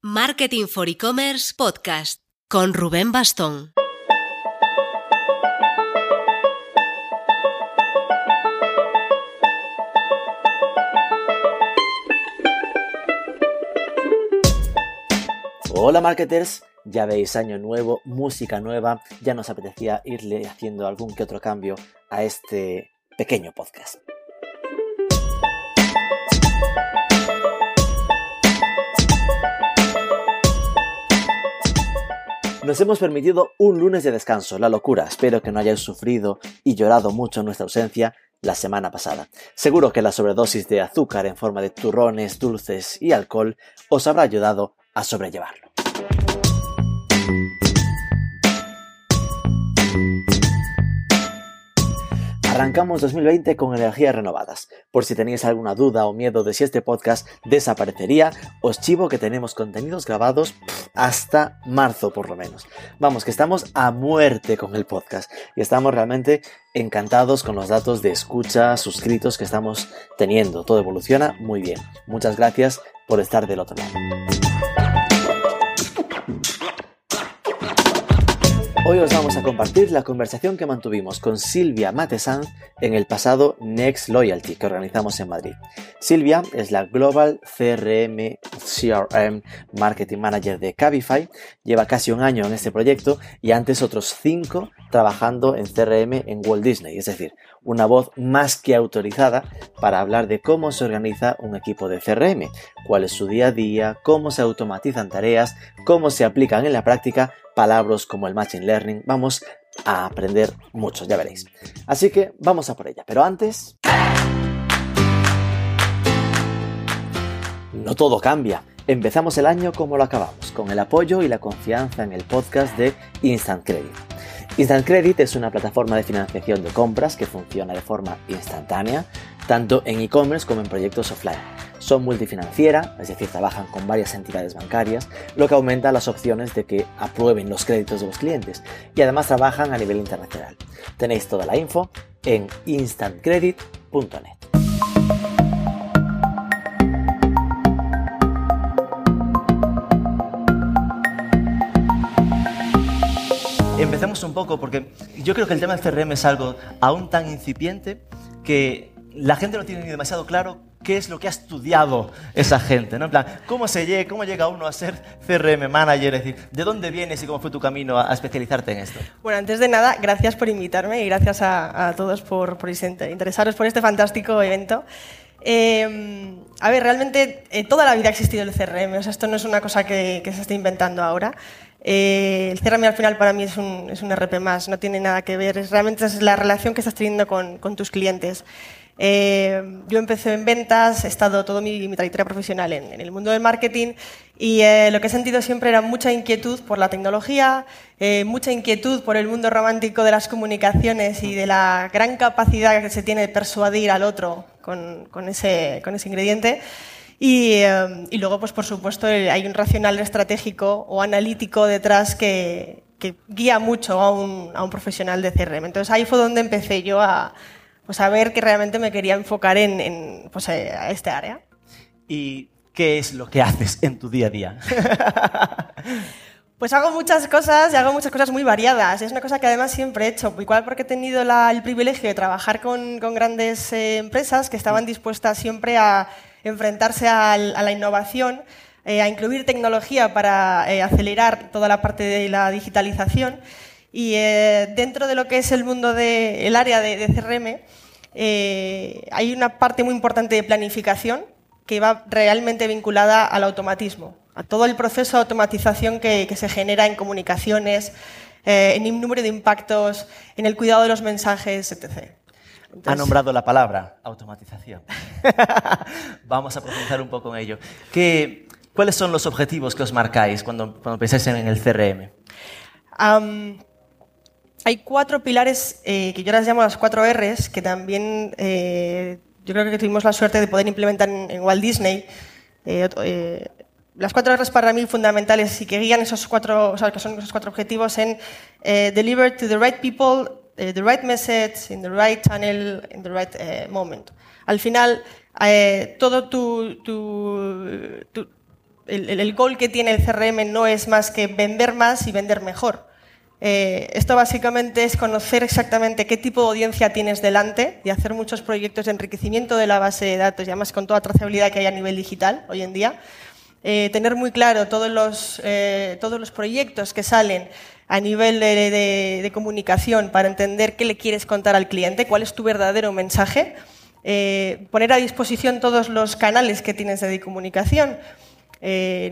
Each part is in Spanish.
Marketing for E-Commerce Podcast con Rubén Bastón. Hola marketers, ya veis año nuevo, música nueva, ya nos apetecía irle haciendo algún que otro cambio a este pequeño podcast. Nos hemos permitido un lunes de descanso, la locura. Espero que no hayáis sufrido y llorado mucho en nuestra ausencia la semana pasada. Seguro que la sobredosis de azúcar en forma de turrones, dulces y alcohol os habrá ayudado a sobrellevarlo. Arrancamos 2020 con energías renovadas. Por si tenéis alguna duda o miedo de si este podcast desaparecería, os chivo que tenemos contenidos grabados hasta marzo por lo menos. Vamos, que estamos a muerte con el podcast y estamos realmente encantados con los datos de escucha, suscritos que estamos teniendo. Todo evoluciona muy bien. Muchas gracias por estar del otro lado. Hoy os vamos a compartir la conversación que mantuvimos con Silvia Matesan en el pasado Next Loyalty que organizamos en Madrid. Silvia es la Global CRM CRM Marketing Manager de Cabify, lleva casi un año en este proyecto y antes otros cinco trabajando en CRM en Walt Disney, es decir, una voz más que autorizada para hablar de cómo se organiza un equipo de CRM, cuál es su día a día, cómo se automatizan tareas, cómo se aplican en la práctica palabras como el Machine Learning. Vamos a aprender mucho, ya veréis. Así que vamos a por ella. Pero antes... No todo cambia. Empezamos el año como lo acabamos, con el apoyo y la confianza en el podcast de Instant Credit. Instant Credit es una plataforma de financiación de compras que funciona de forma instantánea, tanto en e-commerce como en proyectos offline son multifinanciera, es decir, trabajan con varias entidades bancarias, lo que aumenta las opciones de que aprueben los créditos de los clientes y además trabajan a nivel internacional. Tenéis toda la info en instantcredit.net. Empecemos un poco porque yo creo que el tema del CRM es algo aún tan incipiente que la gente no tiene ni demasiado claro qué es lo que ha estudiado esa gente, ¿no? En plan, ¿cómo, se llega, cómo llega uno a ser CRM manager? Es decir, ¿de dónde vienes y cómo fue tu camino a, especializarte en esto? Bueno, antes de nada, gracias por invitarme y gracias a, todos por, por, interesaros por este fantástico evento. Em, a ver, realmente eh, toda la vida ha existido el CRM, o sea, esto no es una cosa que, se esté inventando ahora. Eh, el CRM al final para mí es un, es un RP más, no tiene nada que ver, es, realmente es la relación que estás teniendo con, con tus clientes. Eh, yo empecé en ventas, he estado toda mi, trayectoria profesional en, el mundo del marketing y eh, lo que he sentido siempre era mucha inquietud por la tecnología, eh, mucha inquietud por el mundo romántico de las comunicaciones y de la gran capacidad que se tiene de persuadir al otro con, con, ese, con ese, ingrediente. Y, y, luego, pues por supuesto, hay un racional estratégico o analítico detrás que, que guía mucho a un, a un profesional de CRM. Entonces ahí fue donde empecé yo a pues a ver que realmente me quería enfocar en, pues, eh, a este área. ¿Y qué es lo que haces en tu día a día? Pues hago muchas cosas y hago muchas cosas muy variadas. Es una cosa que además siempre he hecho, igual porque he tenido el privilegio de trabajar con, grandes eh, empresas que estaban dispuestas siempre a enfrentarse a, la innovación, eh, a incluir tecnología para acelerar toda la parte de la digitalización. Y dentro de lo que es el mundo del área de, CRM, eh, hay una parte muy importante de planificación que va realmente vinculada al automatismo, a todo el proceso de automatización que, se genera en comunicaciones, eh, en el número de impactos, en el cuidado de los mensajes, etc. ha nombrado la palabra automatización. Vamos a profundizar un poco en ello. ¿Qué, ¿Cuáles son los objetivos que os marcáis cuando, cuando pensáis en el CRM? hay cuatro pilares que yo las llamo las cuatro Rs, que también eh, yo creo que tuvimos la suerte de poder implementar en, Walt Disney. Eh, eh, las cuatro Rs para mí fundamentales y que guían esos cuatro, o sea, que son esos cuatro objetivos en deliver to the right people, the right message, in the right channel, in the right moment. Al final, todo tu, tu el, el goal que tiene el CRM no es más que vender más y vender mejor. Eh, esto básicamente es conocer exactamente qué tipo de audiencia tienes delante y hacer muchos proyectos de enriquecimiento de la base de datos y además con toda trazabilidad que hay a nivel digital hoy en día. Eh, tener muy claro todos los, eh, todos los proyectos que salen a nivel de, comunicación para entender qué le quieres contar al cliente, cuál es tu verdadero mensaje, poner a disposición todos los canales que tienes de comunicación.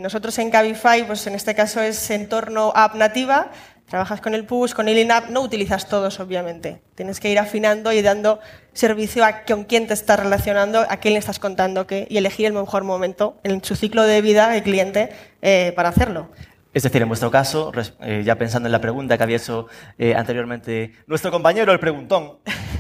nosotros en Cabify, pues en este caso es entorno app nativa, Trabajas con el push, con el in-app, no utilizas todos, obviamente. Tienes que ir afinando y dando servicio a con quién te estás relacionando, a quién le estás contando qué, y elegir el mejor momento en su ciclo de vida del cliente eh, para hacerlo. Es decir, en vuestro caso, eh, ya pensando en la pregunta que había hecho eh, anteriormente nuestro compañero, el preguntón,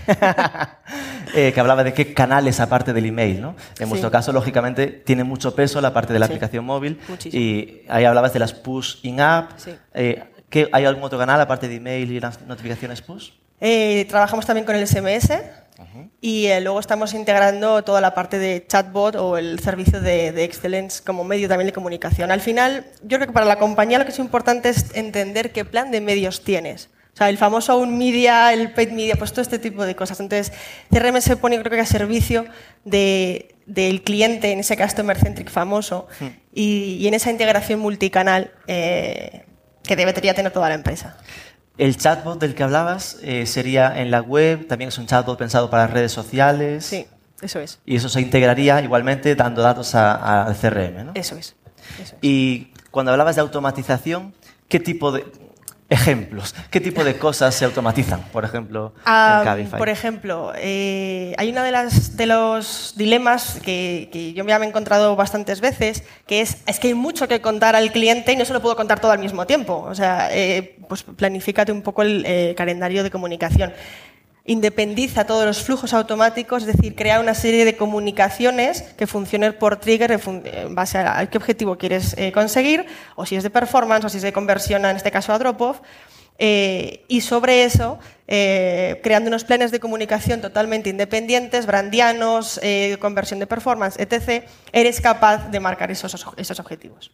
eh, que hablaba de qué canales aparte del email, ¿no? En sí. vuestro caso, lógicamente, tiene mucho peso la parte de la sí. aplicación móvil Muchísimo. y ahí hablabas de las push in-app. Sí. Eh, ¿Qué, ¿Hay algún otro canal aparte de email y las notificaciones push? Eh, trabajamos también con el SMS y eh, luego estamos integrando toda la parte de chatbot o el servicio de, de, Excellence como medio también de comunicación. Al final, yo creo que para la compañía lo que es importante es entender qué plan de medios tienes. O sea, el famoso own media, el paid media, pues todo este tipo de cosas. Entonces, CRM se pone, creo que a servicio de, del cliente, en ese customer centric famoso, -huh. y, y, en esa integración multicanal eh, que debería tener toda la empresa. El chatbot del que hablabas eh, sería en la web, también es un chatbot pensado para redes sociales. Sí, eso es. Y eso se integraría igualmente dando datos al CRM, ¿no? Eso es. Eso es. Y cuando hablabas de automatización, ¿qué tipo de ejemplos? ¿Qué tipo de cosas se automatizan, por ejemplo, en Cabify? Por ejemplo, eh, hay uno de, las, de los dilemas que, que, yo me he encontrado bastantes veces, que es, es que hay mucho que contar al cliente y no se lo puedo contar todo al mismo tiempo. O sea, eh, pues planifícate un poco el eh, calendario de comunicación independiza todos los flujos automáticos, es decir, crea una serie de comunicaciones que funcionen por trigger en base a qué objetivo quieres eh, conseguir, o si es de performance, o si es de conversión, en este caso a drop-off. Eh, y sobre eso, eh, creando unos planes de comunicación totalmente independientes, brandianos, conversión de performance, etc., eres capaz de marcar esos objetivos.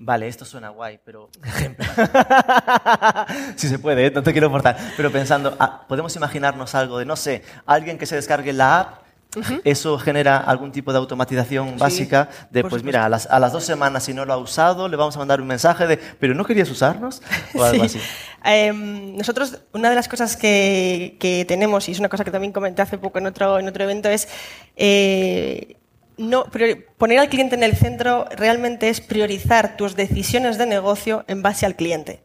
Vale, esto suena guay, pero... si se puede, ¿eh? no te quiero forzar. Pero pensando, ah, podemos imaginarnos algo de, no sé, alguien que se descargue la app, uh -huh. eso genera algún tipo de automatización sí, básica de, pues mira, a las, a las, dos semanas si no lo ha usado, le vamos a mandar un mensaje de, pero ¿no querías usarnos? O algo sí. así. Eh, nosotros, una de las cosas que, que, tenemos, y es una cosa que también comenté hace poco en otro, en otro evento, es... Eh, no, poner al cliente en el centro realmente es priorizar tus decisiones de negocio en base al cliente.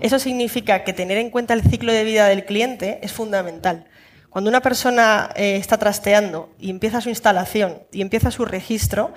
Eso significa que tener en cuenta el ciclo de vida del cliente es fundamental. Cuando una persona eh, está trasteando y empieza su instalación y empieza su registro,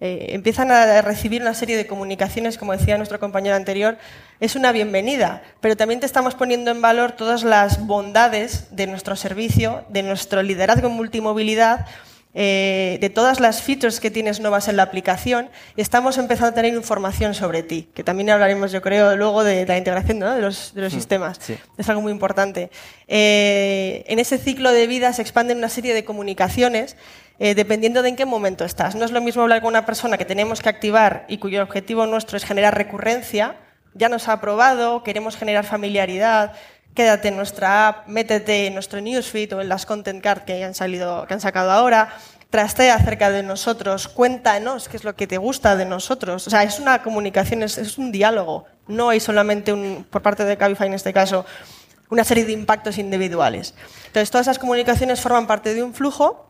eh, empiezan a recibir una serie de comunicaciones, como decía nuestro compañero anterior, es una bienvenida, pero también te estamos poniendo en valor todas las bondades de nuestro servicio, de nuestro liderazgo en multimovilidad, eh, de todas las features que tienes nuevas en la aplicación, estamos empezando a tener información sobre ti, que también hablaremos, yo creo, luego de la integración ¿no? de los, de los sí, sistemas. Sí. Es algo muy importante. Eh, en ese ciclo de vida se expanden una serie de comunicaciones eh, dependiendo de en qué momento estás. No es lo mismo hablar con una persona que tenemos que activar y cuyo objetivo nuestro es generar recurrencia, ya nos ha aprobado, queremos generar familiaridad, quédate en nuestra app, métete en nuestro newsfeed o en las content card que han, salido, que han sacado ahora, trastea acerca de nosotros, cuéntanos qué es lo que te gusta de nosotros. O sea, es una comunicación, es, un diálogo. No hay solamente, un, por parte de Cabify en este caso, una serie de impactos individuales. Entonces, todas esas comunicaciones forman parte de un flujo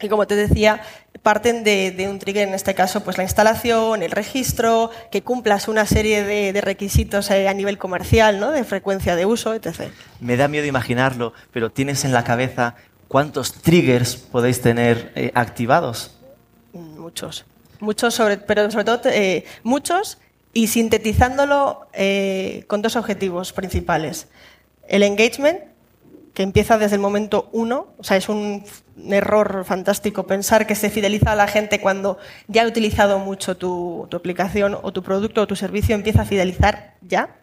y como te decía, parten de, de, un trigger, en este caso, pues la instalación, el registro, que cumplas una serie de, de requisitos eh, a nivel comercial, ¿no? de frecuencia de uso, etc. Me da miedo imaginarlo, pero ¿tienes en la cabeza cuántos triggers podéis tener eh, activados? Muchos. Muchos, sobre, pero sobre todo eh, muchos y sintetizándolo eh, con dos objetivos principales. El engagement, que empieza desde el momento uno, o sea, es un error fantástico pensar que se fideliza a la gente cuando ya ha utilizado mucho tu, tu aplicación o tu producto o tu servicio, empieza a fidelizar ya.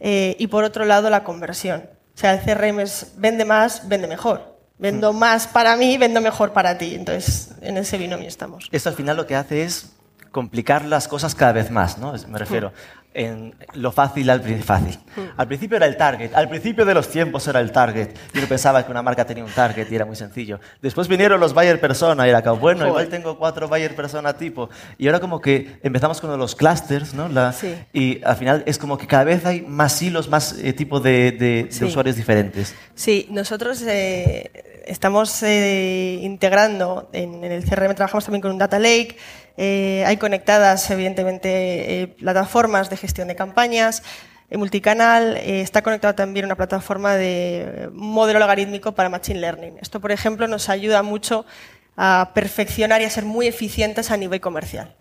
Eh, y por otro lado, la conversión. O sea, el CRM es vende más, vende mejor. Vendo mm. más para mí, vendo mejor para ti. Entonces, en ese binomio estamos. Esto al final lo que hace es complicar las cosas cada vez más, ¿no? Me refiero en lo fácil al fácil. Al principio era el target, al principio de los tiempos era el target. Yo pensaba que una marca tenía un target y era muy sencillo. Después vinieron los buyer persona y era como, bueno, igual tengo cuatro buyer persona tipo. Y ahora como que empezamos con los clusters, ¿no? La, Y al final es como que cada vez hay más hilos, más eh, tipos de, de, usuarios diferentes. Sí, nosotros eh, estamos eh, integrando en, el CRM, trabajamos también con un data lake eh, hay conectadas, evidentemente, eh, plataformas de gestión de campañas. En multicanal eh, está conectada también una plataforma de modelo logarítmico para Machine Learning. Esto, por ejemplo, nos ayuda mucho a perfeccionar y a ser muy eficientes a nivel comercial.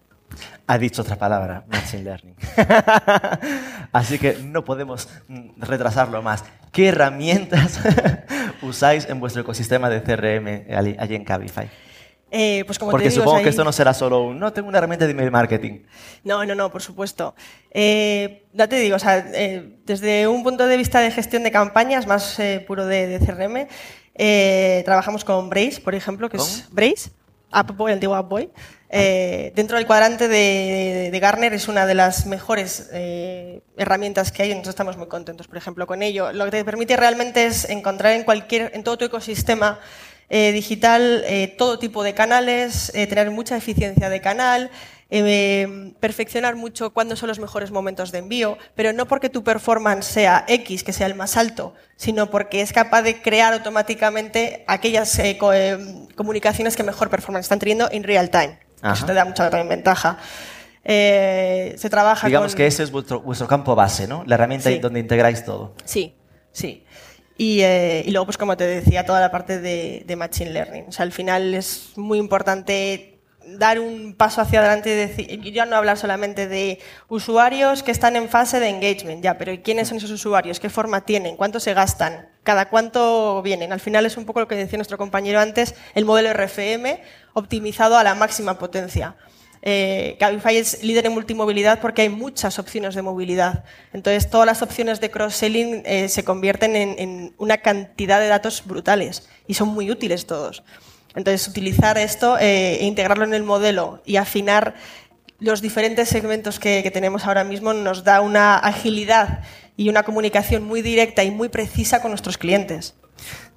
Ha dicho otra palabra, Machine Learning. Así que no podemos mm, retrasarlo más. ¿Qué herramientas usáis en vuestro ecosistema de CRM allí en Cabify? Eh, pues como Porque te supongo que esto no será solo un, no tengo una herramienta de email marketing. No, no, no, por supuesto. Eh, ya te digo, o sea, eh, desde un punto de vista de gestión de campañas más eh, puro de, CRM, trabajamos con Brace, por ejemplo, que es Brace, AppBoy, el antiguo AppBoy. Dentro del cuadrante de, de, Garner es una de las mejores herramientas que hay, nosotros estamos muy contentos, por ejemplo, con ello. Lo que te permite realmente es encontrar en cualquier, en todo tu ecosistema eh, digital, eh, todo tipo de canales, eh, tener mucha eficiencia de canal, perfeccionar mucho cuándo son los mejores momentos de envío, pero no porque tu performance sea X, que sea el más alto, sino porque es capaz de crear automáticamente aquellas comunicaciones que mejor performance están teniendo en real time. Eso te da mucha también ventaja. se trabaja Digamos que ese es vuestro, campo base, ¿no? La herramienta donde integráis todo. Sí, sí. Eh, y, luego, pues como te decía, toda la parte de, Machine Learning. O sea, al final es muy importante dar un paso hacia adelante y decir, ya no hablar solamente de usuarios que están en fase de engagement, ya, pero ¿quiénes son esos usuarios? ¿Qué forma tienen? ¿Cuánto se gastan? ¿Cada cuánto vienen? Al final es un poco lo que decía nuestro compañero antes, el modelo RFM optimizado a la máxima potencia. Eh, Cabify es líder en multimovilidad porque hay muchas opciones de movilidad. Entonces, todas las opciones de cross-selling eh, se convierten en, una cantidad de datos brutales y son muy útiles todos. Entonces, utilizar esto eh, e integrarlo en el modelo y afinar los diferentes segmentos que tenemos ahora mismo nos da una agilidad y una comunicación muy directa y muy precisa con nuestros clientes.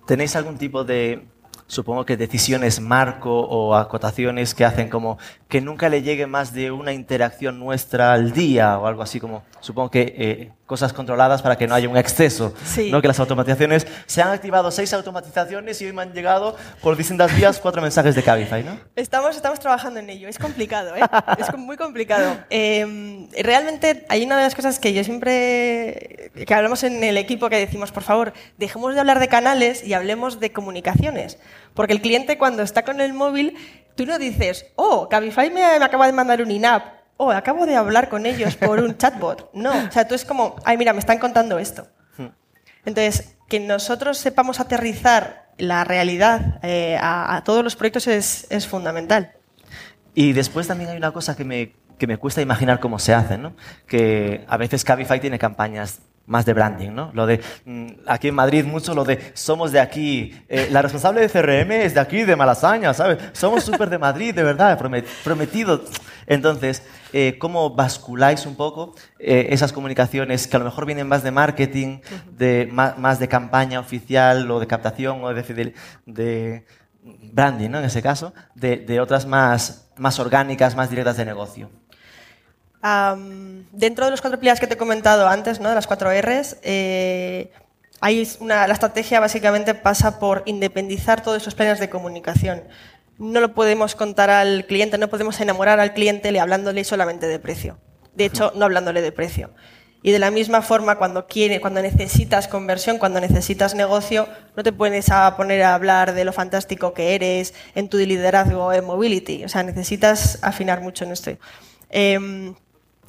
¿Tenéis algún tipo de supongo que decisiones marco o acotaciones que hacen como que nunca le llegue más de una interacción nuestra al día o algo así como, supongo que eh, cosas controladas para que no haya un exceso. ¿no? Que las automatizaciones, se han activado seis automatizaciones y hoy me han llegado por distintas vías cuatro mensajes de Cabify, ¿no? Estamos, estamos trabajando en ello. Es complicado, ¿eh? es muy complicado. Em, realmente hay una de las cosas que yo siempre, que hablamos en el equipo, que decimos, por favor, dejemos de hablar de canales y hablemos de comunicaciones. Porque el cliente cuando está con el móvil, tú no dices, oh, Cabify me, acaba de mandar un INAP oh, acabo de hablar con ellos por un chatbot. No, o sea, tú es como, ay, mira, me están contando esto. Hmm. Entonces, que nosotros sepamos aterrizar la realidad eh, a, todos los proyectos es, es, fundamental. Y después también hay una cosa que me, que me cuesta imaginar cómo se hace, ¿no? Que a veces Cabify tiene campañas más de branding, ¿no? Lo de, mm, aquí en Madrid mucho lo de, somos de aquí, eh, la responsable de CRM es de aquí, de Malasaña, ¿sabes? Somos súper de Madrid, de verdad, prometido. Entonces, eh, ¿cómo basculáis un poco eh, esas comunicaciones que a lo mejor vienen más de marketing, de, más, de campaña oficial o de captación o de, de branding, ¿no? En ese caso, de, de otras más, más orgánicas, más directas de negocio? Dentro de los cuatro pilares que te he comentado antes, ¿no? de las cuatro Rs, eh, hay una, la estrategia básicamente pasa por independizar todos esos planes de comunicación. No lo podemos contar al cliente, no podemos enamorar al cliente hablándole solamente de precio. De hecho, no hablándole de precio. Y de la misma forma, cuando, quiere, cuando necesitas conversión, cuando necesitas negocio, no te puedes a poner a hablar de lo fantástico que eres en tu liderazgo en mobility. O sea, necesitas afinar mucho en esto. Em,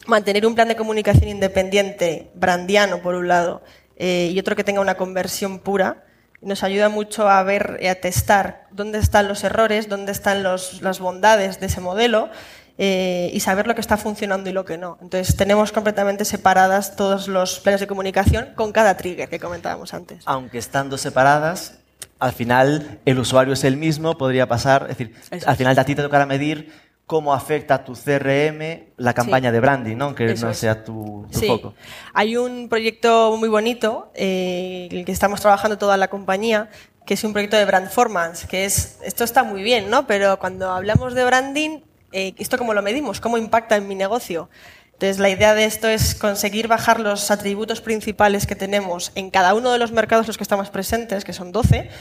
mantener un plan de comunicación independiente, brandiano por un lado, eh, y otro que tenga una conversión pura, nos ayuda mucho a ver y a testar dónde están los errores, dónde están las bondades de ese modelo eh, y saber lo que está funcionando y lo que no. Entonces tenemos completamente separadas todos los planes de comunicación con cada trigger que comentábamos antes. Aunque estando separadas, al final el usuario es el mismo, podría pasar, es decir, al final a ti te tocará medir cómo afecta a tu CRM la campaña de branding, ¿no? aunque no sea tu, sí. foco. Hay un proyecto muy bonito, eh, el que estamos trabajando toda la compañía, que es un proyecto de Brandformance, que es, esto está muy bien, ¿no? Pero cuando hablamos de branding, eh, ¿esto cómo lo medimos? ¿Cómo impacta en mi negocio? Entonces, la idea de esto es conseguir bajar los atributos principales que tenemos en cada uno de los mercados los que estamos presentes, que son 12,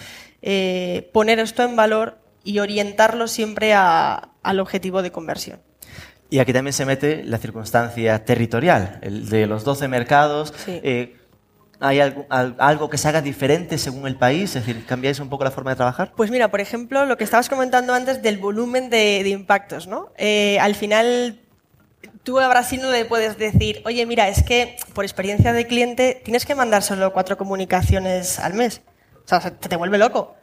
eh, poner esto en valor y orientarlo siempre al objetivo de conversión. Y aquí también se mete la circunstancia territorial, el de los 12 mercados. Eh, ¿Hay algo, que se haga diferente según el país? Es decir, ¿cambiáis un poco la forma de trabajar? Pues mira, por ejemplo, lo que estabas comentando antes del volumen de, impactos, ¿no? Eh, al final, tú a Brasil no le puedes decir, oye, mira, es que por experiencia de cliente tienes que mandar solo cuatro comunicaciones al mes. O sea, te, te vuelve loco.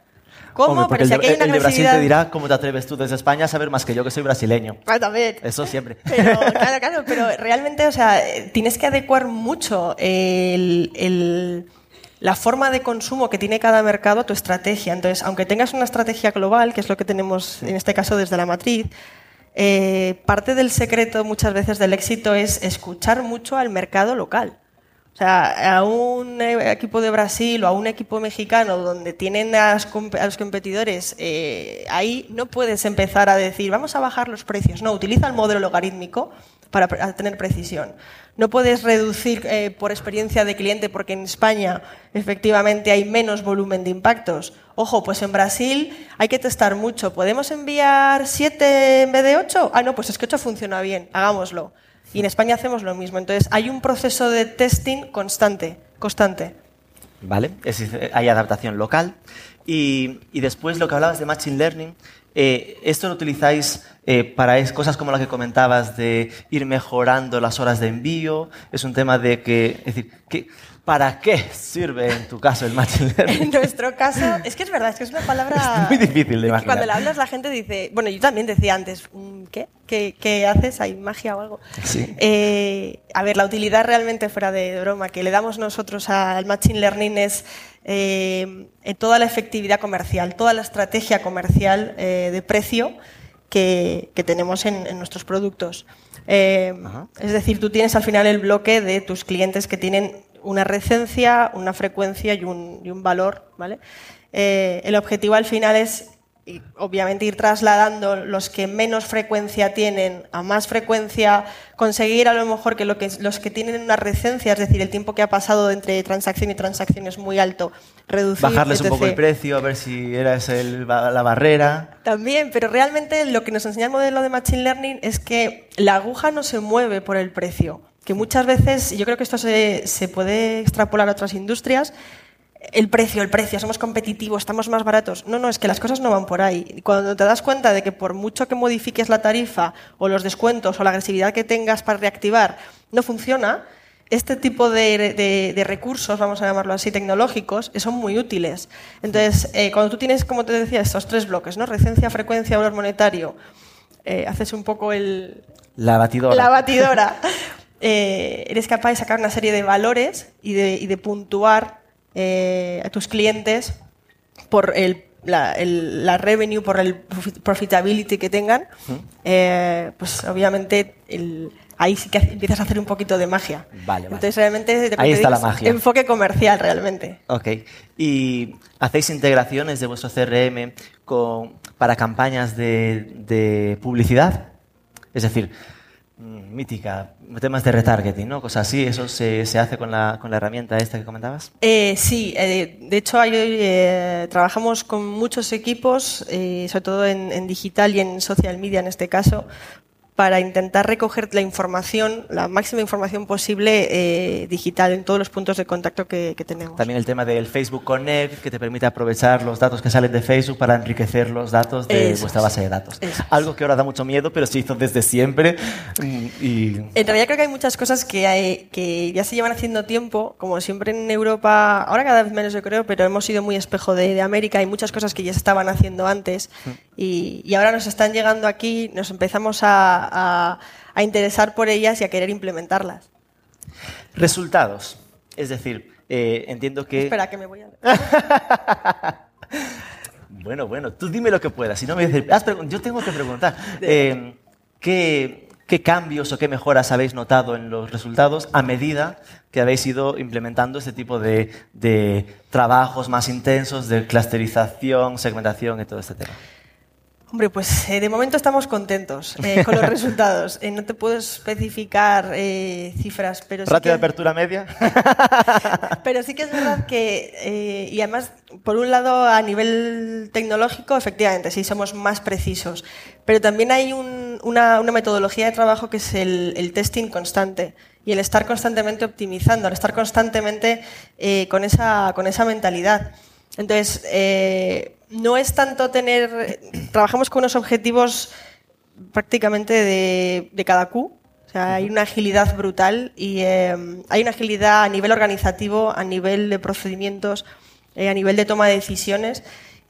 ¿Cómo? Pero si aquí hay una el de Brasil te dirá cómo te atreves tú desde España a saber más que yo que soy brasileño. Ah, también. Eso siempre. Pero, claro, claro, pero realmente, o sea, tienes que adecuar mucho el, la forma de consumo que tiene cada mercado a tu estrategia. Entonces, aunque tengas una estrategia global, que es lo que tenemos en este caso desde la matriz, eh, parte del secreto muchas veces del éxito es escuchar mucho al mercado local. O sea, a un equipo de Brasil o a un equipo mexicano donde tienen a los, competidores, eh, ahí no puedes empezar a decir, vamos a bajar los precios. No, utiliza el modelo logarítmico para tener precisión. No puedes reducir eh, por experiencia de cliente porque en España efectivamente hay menos volumen de impactos. Ojo, pues en Brasil hay que testar mucho. ¿Podemos enviar siete en vez de ocho? Ah, no, pues es que ocho funciona bien, hagámoslo. Y en España hacemos lo mismo. Entonces, hay un proceso de testing constante, constante. Vale, hay adaptación local. Y, después lo que hablabas de Machine Learning, eh, ¿esto lo utilizáis eh, para cosas como la que comentabas de ir mejorando las horas de envío? Es un tema de que, es decir, que ¿Para qué sirve en tu caso el Machine Learning? En nuestro caso, es que es verdad, es que es una palabra... Es muy difícil de imaginar. Cuando la hablas la gente dice, bueno, yo también decía antes, mm, ¿qué? ¿Qué, haces? ¿Hay magia o algo? Sí. Eh, a ver, la utilidad realmente fuera de broma que le damos nosotros al Machine Learning es eh, toda la efectividad comercial, toda la estrategia comercial eh, de precio que, tenemos en, en, nuestros productos. es decir, tú tienes al final el bloque de tus clientes que tienen una recencia, una frecuencia y un, y un valor. ¿vale? Eh, el objetivo al final es obviamente ir trasladando los que menos frecuencia tienen a más frecuencia, conseguir a lo mejor que, lo que los que tienen una recencia, es decir, el tiempo que ha pasado entre transacción y transacción es muy alto, reducir. Bajarles un poco el precio, a ver si era la barrera. También, pero realmente lo que nos enseña el modelo de Machine Learning es que la aguja no se mueve por el precio que muchas veces, yo creo que esto se, se puede extrapolar a otras industrias, el precio, el precio, somos competitivos, estamos más baratos. No, no, es que las cosas no van por ahí. Cuando te das cuenta de que por mucho que modifiques la tarifa o los descuentos o la agresividad que tengas para reactivar no funciona, este tipo de, de, recursos, vamos a llamarlo así, tecnológicos, son muy útiles. Entonces, eh, cuando tú tienes, como te decía, estos tres bloques, ¿no? Recencia, frecuencia, valor monetario, eh, haces un poco el... La batidora. La batidora. Eh, eres capaz de sacar una serie de valores y de, puntuar eh, a tus clientes por el, la, revenue, por el profitability que tengan, eh, pues obviamente ahí sí que empiezas a hacer un poquito de magia. Vale, Entonces realmente ahí está la magia. enfoque comercial realmente. Ok. ¿Y hacéis integraciones de vuestro CRM con, para campañas de, de publicidad? Es decir, mítica, temas de retargeting, ¿no? Cosas así, ¿eso se, se hace con la, con la, herramienta esta que comentabas? Eh, sí, eh, de hecho hay, eh, trabajamos con muchos equipos, sobre todo en, digital y en social media en este caso, para intentar recoger la información, la máxima información posible eh, digital en todos los puntos de contacto que, tenemos. También el tema del Facebook Connect, que te permite aprovechar los datos que salen de Facebook para enriquecer los datos de vuestra base de datos. Algo que ahora da mucho miedo, pero se hizo desde siempre. Mm, y... En realidad creo que hay muchas cosas que, hay, que ya se llevan haciendo tiempo, como siempre en Europa, ahora cada vez menos yo creo, pero hemos sido muy espejo de, de América, hay muchas cosas que ya se estaban haciendo antes mm. Y, y ahora nos están llegando aquí, nos empezamos a a, interesar por ellas y a querer implementarlas. Resultados. Es decir, eh, entiendo que... Espera, que me voy a... bueno, bueno, tú dime lo que puedas. Si no me dices, yo tengo que preguntar. Eh, ¿qué, ¿qué cambios o qué mejoras habéis notado en los resultados a medida que habéis ido implementando este tipo de, de trabajos más intensos de clusterización, segmentación y todo este tema? Hombre, pues eh, de momento estamos contentos eh, con los resultados. Eh, no te puedo especificar cifras, pero sí ¿Ratio de apertura media? pero sí que es verdad que, y además, por un lado, a nivel tecnológico, efectivamente, sí somos más precisos. Pero también hay una, metodología de trabajo que es el, testing constante y el estar constantemente optimizando, el estar constantemente con, esa, con esa mentalidad. Entonces, no es tanto tener. Trabajamos con unos objetivos prácticamente de, cada Q. O sea, hay una agilidad brutal y eh, hay una agilidad a nivel organizativo, a nivel de procedimientos, eh, a nivel de toma de decisiones.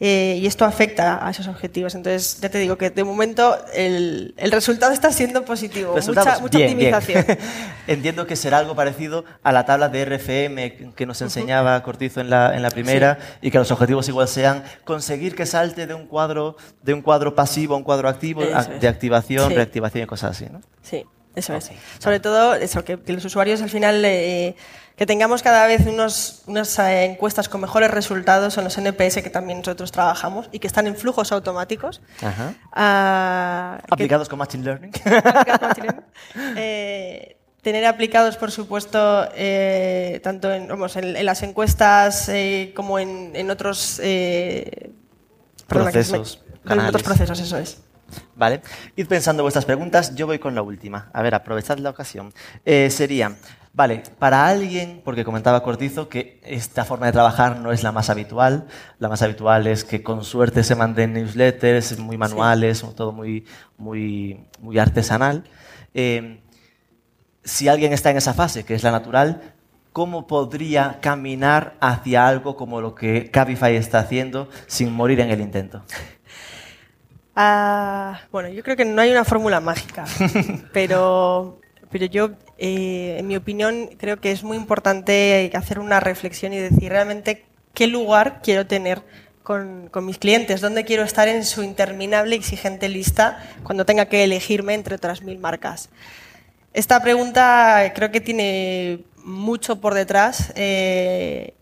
Eh, y esto afecta a esos objetivos. Entonces, ya te digo que de momento el, resultado está siendo positivo. Mucha, optimización. Entiendo que será algo parecido a la tabla de RFM que nos enseñaba Cortizo en la, en la primera y que los objetivos igual sean conseguir que salte de un cuadro, de un cuadro pasivo a un cuadro activo, de activación, reactivación y cosas así. ¿no? Sí, eso es. Sobre todo eso, que, los usuarios al final... Eh, que tengamos cada vez unos, unas eh, encuestas con mejores resultados en los NPS que también nosotros trabajamos y que están en flujos automáticos. Ah, aplicados con Machine Learning. Eh, tener aplicados, por supuesto, eh, tanto en, en, las encuestas como en, otros procesos. en otros procesos, eso es. Vale. Id pensando vuestras preguntas. Yo voy con la última. A ver, aprovechad la ocasión. sería, Vale, para alguien, porque comentaba Cortizo que esta forma de trabajar no es la más habitual, la más habitual es que con suerte se manden newsletters muy manuales, todo muy, muy, muy artesanal. Eh, si alguien está en esa fase, que es la natural, ¿cómo podría caminar hacia algo como lo que Cabify está haciendo sin morir en el intento? Ah, bueno, yo creo que no hay una fórmula mágica, pero pero yo, eh, en mi opinión, creo que es muy importante hacer una reflexión y decir realmente qué lugar quiero tener con, mis clientes, dónde quiero estar en su interminable exigente lista cuando tenga que elegirme entre otras mil marcas. Esta pregunta creo que tiene mucho por detrás. Eh,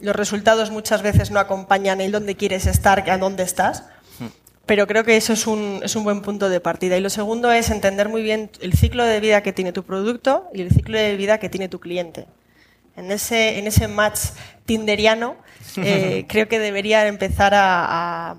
los resultados muchas veces no acompañan el dónde quieres estar, a dónde estás. Pero creo que eso es un, es un buen punto de partida. Y lo segundo es entender muy bien el ciclo de vida que tiene tu producto y el ciclo de vida que tiene tu cliente. En ese, en ese match tinderiano, eh, creo que debería empezar a,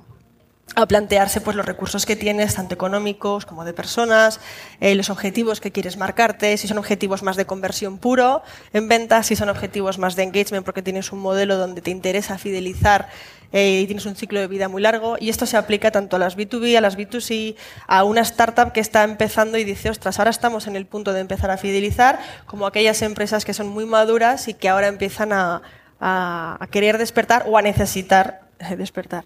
a, plantearse pues, los recursos que tienes, tanto económicos como de personas, eh, los objetivos que quieres marcarte, si son objetivos más de conversión puro en ventas, si son objetivos más de engagement porque tienes un modelo donde te interesa fidelizar eh, y tienes un ciclo de vida muy largo. Y esto se aplica tanto a las B2B, a las B2C, a una startup que está empezando y dice, ostras, ahora estamos en el punto de empezar a fidelizar, como aquellas empresas que son muy maduras y que ahora empiezan a, querer despertar o a necesitar eh, despertar.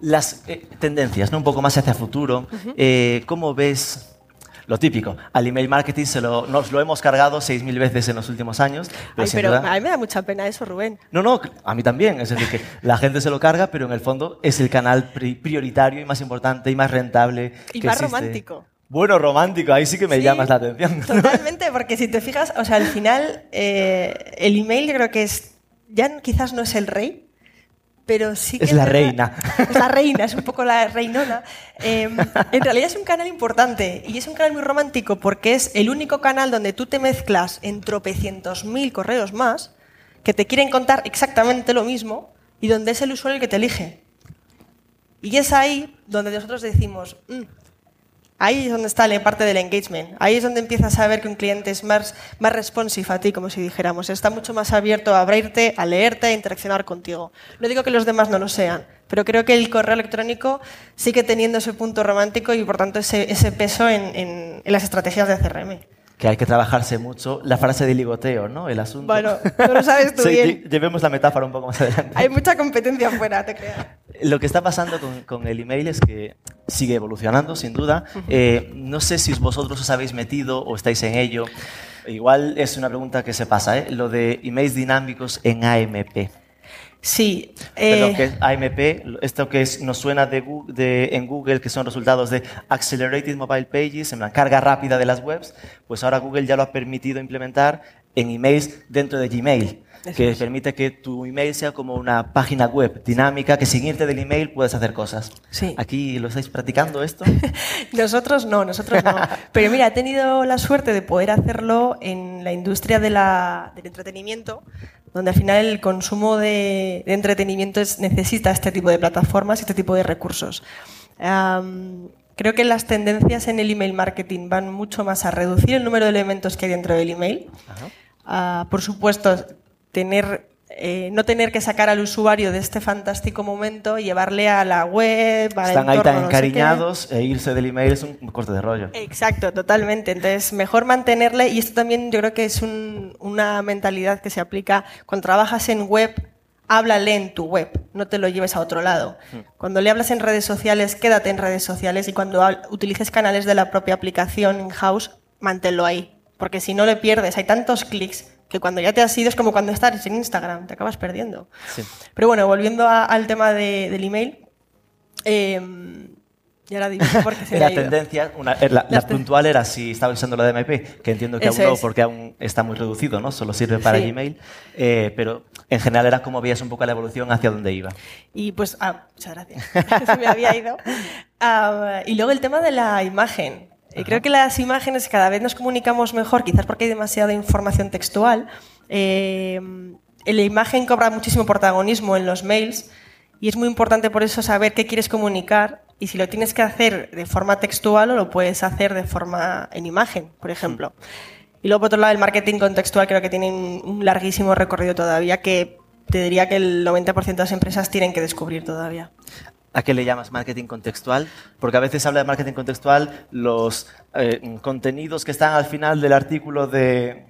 Las eh, tendencias, ¿no? un poco más hacia futuro, ¿cómo ves lo típico, al email marketing se lo, nos lo hemos cargado 6.000 veces en los últimos años. Pero, a mí me da mucha pena eso, Rubén. No, no, a mí también. Es decir, que la gente se lo carga, pero en el fondo es el canal prioritario y más importante y más rentable. Y más romántico. Bueno, romántico, ahí sí que me llamas la atención. Totalmente, porque si te fijas, o sea, al final eh, el email creo que es, ya quizás no es el rey, pero sí que es, la reina. Es la reina, es un poco la reinona. Em, en realidad es un canal importante y es un canal muy romántico porque es el único canal donde tú te mezclas en tropecientos mil correos más que te quieren contar exactamente lo mismo y donde es el usuario el que te elige. Y es ahí donde nosotros decimos, mm, Ahí es donde está la parte del engagement. Ahí es donde empiezas a ver que un cliente es más, más responsive a ti, como si dijéramos. Está mucho más abierto a abrirte, a leerte, a interaccionar contigo. No digo que los demás no lo sean, pero creo que el correo electrónico sigue teniendo ese punto romántico y, por tanto, ese, peso en, en, en las estrategias de CRM que hay que trabajarse mucho. La frase de ligoteo, ¿no? El asunto. Bueno, lo sabes tú bien. Llevemos la metáfora un poco más adelante. Hay mucha competencia afuera, te creas. Lo que está pasando con, con, el email es que sigue evolucionando, sin duda. Eh, no sé si vosotros os habéis metido o estáis en ello. Igual es una pregunta que se pasa, ¿eh? Lo de emails dinámicos en AMP. Sí. Eh... que es AMP, esto que es, nos suena de, de, en Google, que son resultados de Accelerated Mobile Pages, en la carga rápida de las webs, pues ahora Google ya lo ha permitido implementar en emails dentro de Gmail que permite que tu email sea como una página web dinámica, que sin irte del email puedes hacer cosas. Sí. ¿Aquí lo estáis practicando esto? nosotros no, nosotros no. Pero mira, he tenido la suerte de poder hacerlo en la industria de la, del entretenimiento, donde al final el consumo de, entretenimiento es, necesita este tipo de plataformas, este tipo de recursos. creo que las tendencias en el email marketing van mucho más a reducir el número de elementos que hay dentro del email. Ah, por supuesto, tener, eh, no tener que sacar al usuario de este fantástico momento y llevarle a la web, al Están ahí tan encariñados e irse del email es un corte de rollo. Exacto, totalmente. Entonces, mejor mantenerle, y esto también yo creo que es una mentalidad que se aplica cuando trabajas en web, háblale en tu web, no te lo lleves a otro lado. Hmm. Cuando le hablas en redes sociales, quédate en redes sociales y cuando utilices canales de la propia aplicación in-house, manténlo ahí, porque si no le pierdes, hay tantos clics que cuando ya te has ido es como cuando estás en Instagram, te acabas perdiendo. Pero bueno, volviendo al tema del email, eh, ya era difícil porque se La tendencia, la, puntual era si estaba usando la DMP, que entiendo que aún no, porque aún está muy reducido, ¿no? Solo sirve para Gmail, eh, pero en general era como veías un poco la evolución hacia dónde iba. Y pues, ah, muchas gracias, se me había ido. Ah, y luego el tema de la imagen. Creo que las imágenes cada vez nos comunicamos mejor, quizás porque hay demasiada información textual. Eh, la imagen cobra muchísimo protagonismo en los mails y es muy importante por eso saber qué quieres comunicar y si lo tienes que hacer de forma textual o lo puedes hacer de forma en imagen, por ejemplo. Y luego, por otro lado, el marketing contextual creo que tiene un larguísimo recorrido todavía que te diría que el 90% de las empresas tienen que descubrir todavía. ¿A qué le llamas marketing contextual? Porque a veces habla de marketing contextual los eh, contenidos que están al final del artículo de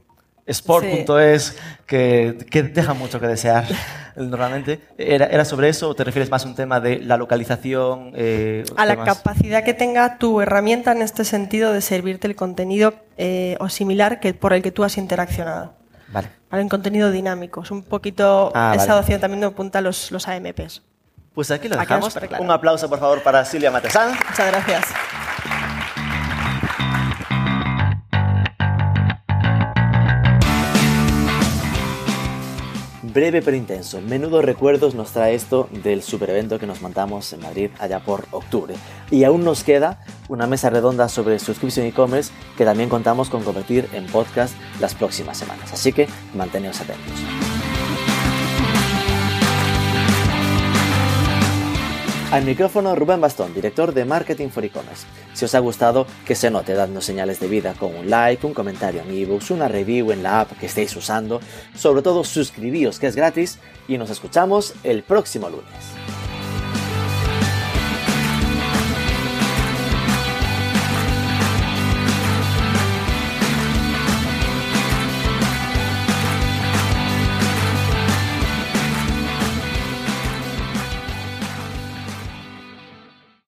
sport.es que, que dejan mucho que desear normalmente. ¿Era, sobre eso o te refieres más a un tema de la localización? Eh, a la capacidad que tenga tu herramienta en este sentido de servirte el contenido eh, o similar que por el que tú has interaccionado. Vale. En contenido dinámico. Es un poquito ah, esa adopción también me apunta los, los AMPs. Pues aquí lo dejamos. Un aplauso, por favor, para Silvia Matesán. Muchas gracias. Breve pero intenso, menudo recuerdos nos trae esto del super evento que nos montamos en Madrid allá por octubre. Y aún nos queda una mesa redonda sobre suscripción e-commerce que también contamos con convertir en podcast las próximas semanas. Así que manteneos atentos. Al micrófono Rubén Bastón, director de Marketing for E-Commerce. Si os ha gustado, que se note dando señales de vida con un like, un comentario en ebooks, una review en la app que estéis usando. Sobre todo suscribíos que es gratis y nos escuchamos el próximo lunes.